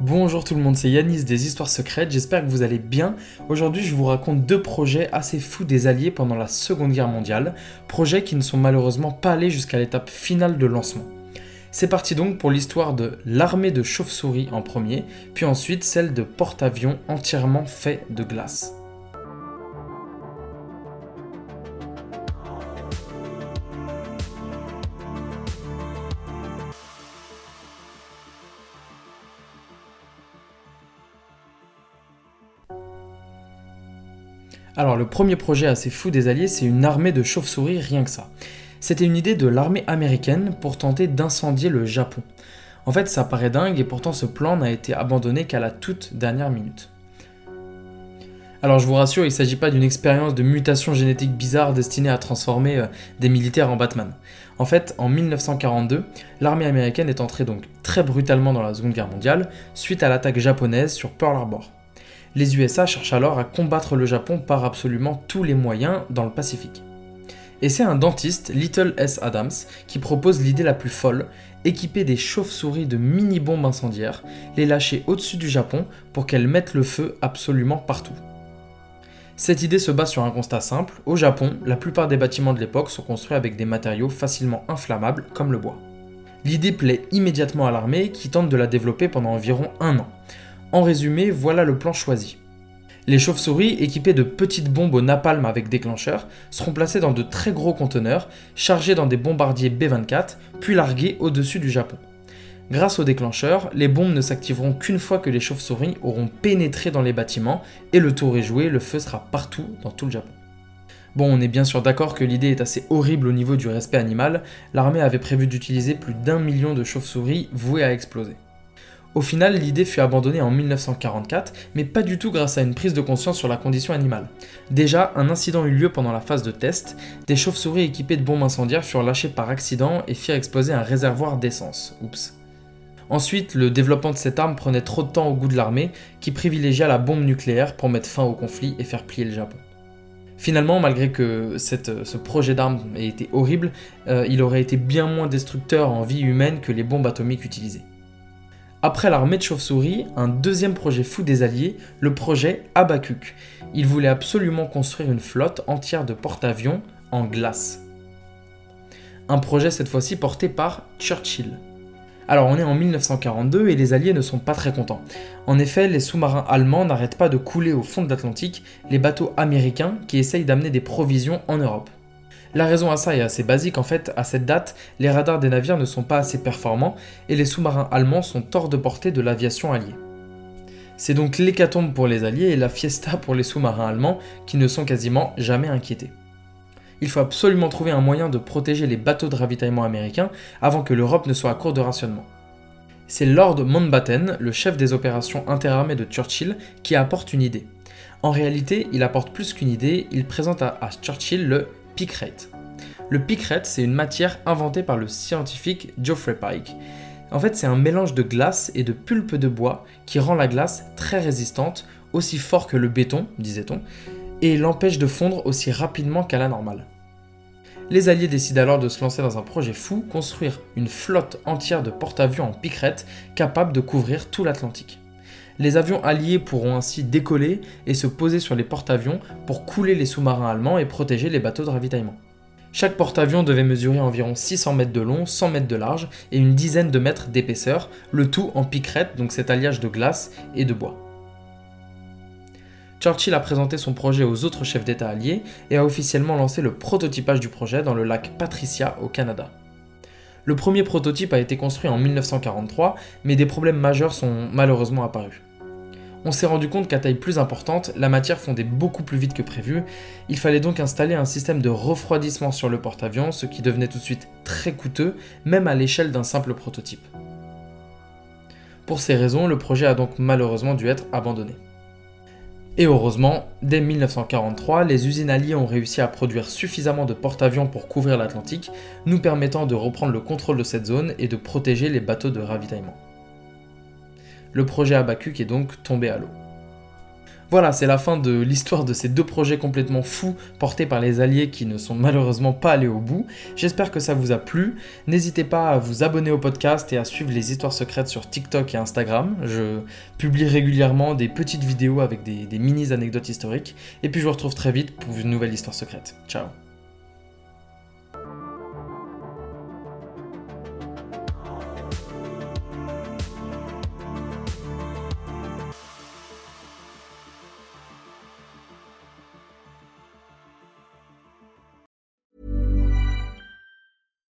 Bonjour tout le monde, c'est Yanis des Histoires Secrètes, j'espère que vous allez bien. Aujourd'hui je vous raconte deux projets assez fous des Alliés pendant la Seconde Guerre mondiale, projets qui ne sont malheureusement pas allés jusqu'à l'étape finale de lancement. C'est parti donc pour l'histoire de l'armée de chauves-souris en premier, puis ensuite celle de porte-avions entièrement fait de glace. Alors le premier projet assez fou des Alliés, c'est une armée de chauves-souris, rien que ça. C'était une idée de l'armée américaine pour tenter d'incendier le Japon. En fait, ça paraît dingue et pourtant ce plan n'a été abandonné qu'à la toute dernière minute. Alors je vous rassure, il ne s'agit pas d'une expérience de mutation génétique bizarre destinée à transformer euh, des militaires en Batman. En fait, en 1942, l'armée américaine est entrée donc très brutalement dans la Seconde Guerre mondiale suite à l'attaque japonaise sur Pearl Harbor. Les USA cherchent alors à combattre le Japon par absolument tous les moyens dans le Pacifique. Et c'est un dentiste, Little S. Adams, qui propose l'idée la plus folle, équiper des chauves-souris de mini-bombes incendiaires, les lâcher au-dessus du Japon pour qu'elles mettent le feu absolument partout. Cette idée se base sur un constat simple, au Japon, la plupart des bâtiments de l'époque sont construits avec des matériaux facilement inflammables comme le bois. L'idée plaît immédiatement à l'armée qui tente de la développer pendant environ un an. En résumé, voilà le plan choisi. Les chauves-souris, équipées de petites bombes au napalm avec déclencheur, seront placées dans de très gros conteneurs, chargés dans des bombardiers B-24, puis largués au-dessus du Japon. Grâce au déclencheur, les bombes ne s'activeront qu'une fois que les chauves-souris auront pénétré dans les bâtiments, et le tour est joué, le feu sera partout dans tout le Japon. Bon, on est bien sûr d'accord que l'idée est assez horrible au niveau du respect animal, l'armée avait prévu d'utiliser plus d'un million de chauves-souris vouées à exploser. Au final, l'idée fut abandonnée en 1944, mais pas du tout grâce à une prise de conscience sur la condition animale. Déjà, un incident eut lieu pendant la phase de test, des chauves-souris équipées de bombes incendiaires furent lâchées par accident et firent exploser un réservoir d'essence. Oups. Ensuite, le développement de cette arme prenait trop de temps au goût de l'armée, qui privilégia la bombe nucléaire pour mettre fin au conflit et faire plier le Japon. Finalement, malgré que ce projet d'arme ait été horrible, euh, il aurait été bien moins destructeur en vie humaine que les bombes atomiques utilisées. Après l'armée de chauves-souris, un deuxième projet fou des Alliés, le projet Abacuc. Ils voulaient absolument construire une flotte entière de porte-avions en glace. Un projet cette fois-ci porté par Churchill. Alors on est en 1942 et les Alliés ne sont pas très contents. En effet, les sous-marins allemands n'arrêtent pas de couler au fond de l'Atlantique les bateaux américains qui essayent d'amener des provisions en Europe. La raison à ça est assez basique, en fait, à cette date, les radars des navires ne sont pas assez performants et les sous-marins allemands sont hors de portée de l'aviation alliée. C'est donc l'hécatombe pour les alliés et la fiesta pour les sous-marins allemands qui ne sont quasiment jamais inquiétés. Il faut absolument trouver un moyen de protéger les bateaux de ravitaillement américains avant que l'Europe ne soit à court de rationnement. C'est Lord Mountbatten, le chef des opérations interarmées de Churchill, qui apporte une idée. En réalité, il apporte plus qu'une idée, il présente à, Churchill le Le picrate, c'est une matière inventée par le scientifique Geoffrey Pike. En fait, c'est un mélange de glace et de pulpe de bois qui rend la glace très résistante, aussi fort que le béton, disait-on, et l'empêche de fondre aussi rapidement qu'à la normale. Les Alliés décident alors de se lancer dans un projet fou, construire une flotte entière de porte-avions en piquerette capable de couvrir tout l'Atlantique. Les avions alliés pourront ainsi décoller et se poser sur les porte-avions pour couler les sous-marins allemands et protéger les bateaux de ravitaillement. Chaque porte-avions devait mesurer environ 600 mètres de long, 100 mètres de large et une dizaine de mètres d'épaisseur, le tout en piquerette, donc cet alliage de glace et de bois. Churchill a présenté son projet aux autres chefs d'État alliés et a officiellement lancé le prototypage du projet dans le lac Patricia au Canada. Le premier prototype a été construit en 1943, mais des problèmes majeurs sont malheureusement apparus. On s'est rendu compte qu'à taille plus importante, la matière fondait beaucoup plus vite que prévu. Il fallait donc installer un système de refroidissement sur le porte-avions, ce qui devenait tout de suite très coûteux, même à l'échelle d'un simple prototype. Pour ces raisons, le projet a donc malheureusement dû être abandonné. Et heureusement, dès 1943, les usines alliées ont réussi à produire suffisamment de porte-avions pour couvrir l'Atlantique, nous permettant de reprendre le contrôle de cette zone et de protéger les bateaux de ravitaillement. Le projet Abacuc est donc tombé à l'eau. Voilà, c'est la fin de l'histoire de ces deux projets complètement fous portés par les alliés qui ne sont malheureusement pas allés au bout. J'espère que ça vous a plu. N'hésitez pas à vous abonner au podcast et à suivre les histoires secrètes sur TikTok et Instagram. Je publie régulièrement des petites vidéos avec des, des mini anecdotes historiques. Et puis je vous retrouve très vite pour une nouvelle histoire secrète. Ciao